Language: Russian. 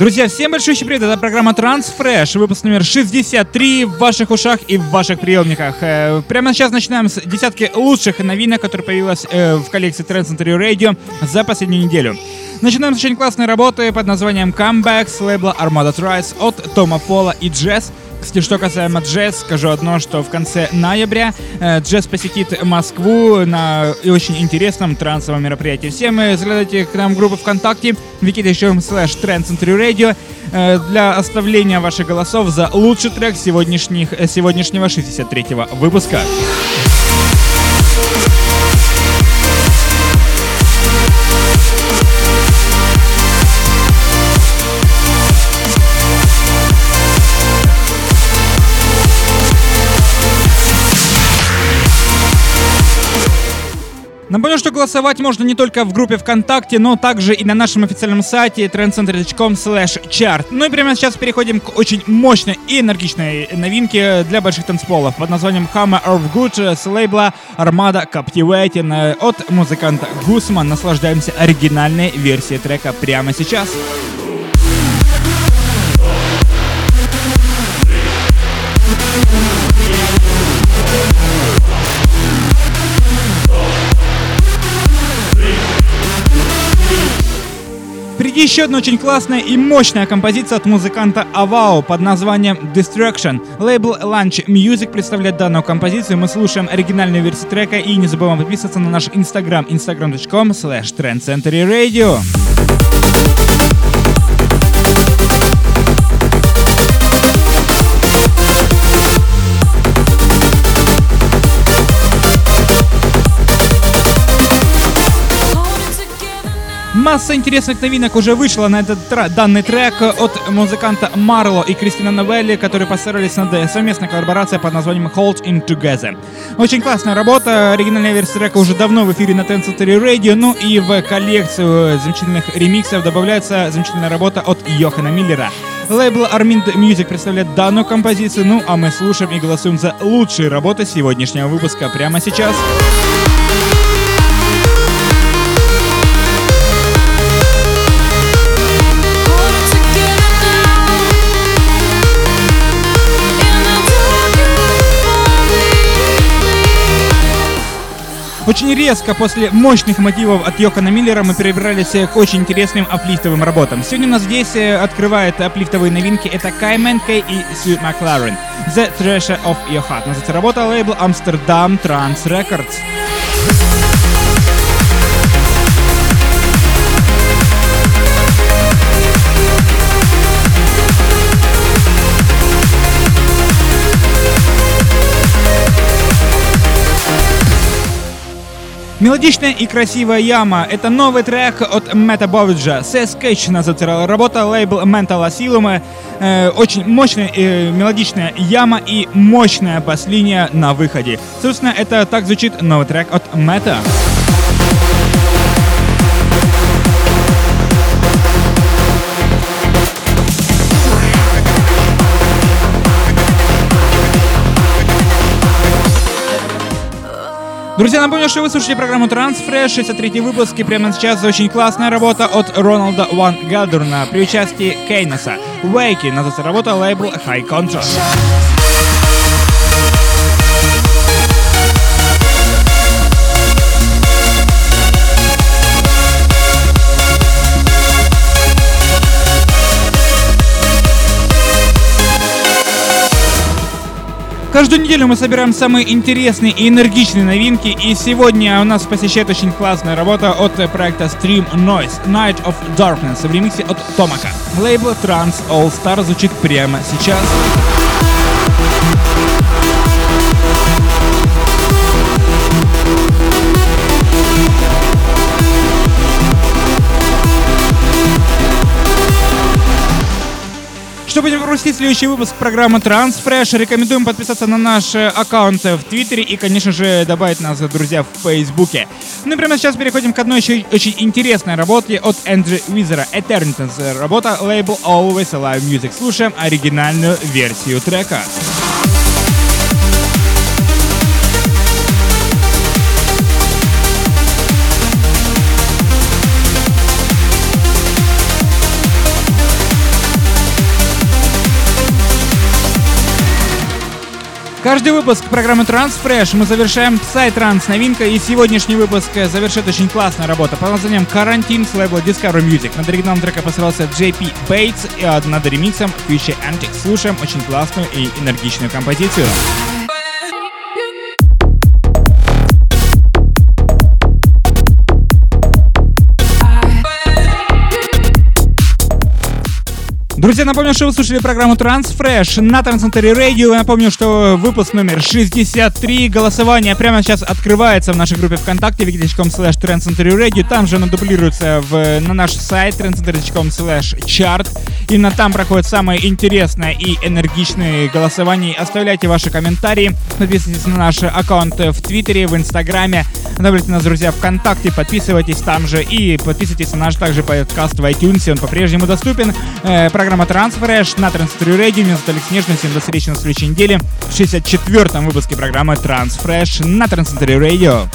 Друзья, всем большой привет, это программа Transfresh, выпуск номер 63 в ваших ушах и в ваших приемниках. Э, прямо сейчас начинаем с десятки лучших новинок, которые появилась э, в коллекции Trend Century Radio за последнюю неделю. Начинаем с очень классной работы под названием Comeback с лейбла Armada Trice от Тома Пола и Джесс. Кстати, что касаемо джаз, скажу одно, что в конце ноября э, джаз посетит Москву на очень интересном трансовом мероприятии. Всем заглядывайте к нам в группу ВКонтакте wiki.com slash Radio э, для оставления ваших голосов за лучший трек сегодняшних, э, сегодняшнего 63-го выпуска. Напомню, что голосовать можно не только в группе ВКонтакте, но также и на нашем официальном сайте trendcenter.com chart. Ну и прямо сейчас переходим к очень мощной и энергичной новинке для больших танцполов под названием Hammer of Good с лейбла Armada Captivating от музыканта Гусман. Наслаждаемся оригинальной версией трека прямо сейчас. Еще одна очень классная и мощная композиция от музыканта Авао под названием Destruction. Лейбл Lunch Music представляет данную композицию. Мы слушаем оригинальную версию трека и не забываем подписываться на наш инстаграм instagram.com slash trendcenturyradio. Масса интересных новинок уже вышла на этот тр- данный трек от музыканта Марло и Кристина Новелли, которые постарались над совместной коллаборацией под названием Hold In Together. Очень классная работа, оригинальная версия трека уже давно в эфире на Tencent Radio, ну и в коллекцию замечательных ремиксов добавляется замечательная работа от Йохана Миллера. Лейбл Armind Music представляет данную композицию, ну а мы слушаем и голосуем за лучшие работы сегодняшнего выпуска прямо сейчас. Сейчас. Очень резко после мощных мотивов от Йохана Миллера мы перебрались к очень интересным аплифтовым работам. Сегодня у нас здесь открывает аплифтовые новинки. Это Кай Мэнкей и Сью Макларен. The Treasure of Your Heart. Называется работа лейбл Amsterdam Trans Records. Мелодичная и красивая яма — это новый трек от Мэтта Бовиджа. Сэс Скетч называется работа, лейбл Mental Asylum. Э, очень мощная э, мелодичная яма и мощная бас-линия на выходе. Собственно, это так звучит новый трек от Мэтта. Друзья, напомню, что вы слушаете программу Transfresh, 63 выпуск, и прямо сейчас очень классная работа от Роналда Ван Гелдерна при участии Кейнеса. Вейки называется работа лейбл High Contrast. Каждую неделю мы собираем самые интересные и энергичные новинки, и сегодня у нас посещает очень классная работа от проекта Stream Noise Night of Darkness в ремиксе от Томака. Лейбл Trans All Star звучит прямо сейчас. Чтобы пропустить следующий выпуск программы Transfresh, рекомендуем подписаться на наш э, аккаунт в Твиттере и, конечно же, добавить нас, друзья, в Фейсбуке. Ну и прямо сейчас переходим к одной еще очень интересной работе от Эндрю Визера, Eternitas. Работа лейбл Always Alive Music. Слушаем оригинальную версию трека. Каждый выпуск программы Transfresh мы завершаем сайт Транс новинка, и сегодняшний выпуск завершит очень классная работа под названием «Карантин» с лейбла Discovery Music. Над оригиналом трека посылался JP Bates, и над ремиксом Future Antics. Слушаем очень классную и энергичную композицию. Друзья, напомню, что вы слушали программу Transfresh на Трансцентре Radio. Напомню, что выпуск номер 63. Голосование прямо сейчас открывается в нашей группе ВКонтакте wiki.com slash Radio. Там же оно дублируется в, на наш сайт trendcenter.com slash chart. Именно там проходит самое интересное и энергичное голосование. Оставляйте ваши комментарии, подписывайтесь на наш аккаунт в Твиттере, в Инстаграме. Добавляйте нас, друзья, ВКонтакте, подписывайтесь там же и подписывайтесь на наш также подкаст в iTunes. Он по-прежнему доступен. Э, программа Transfresh на Transfer Radio. Меня зовут Алекс Нежный. Всем до встречи на следующей неделе в 64-м выпуске программы Transfresh на Transfer Radio.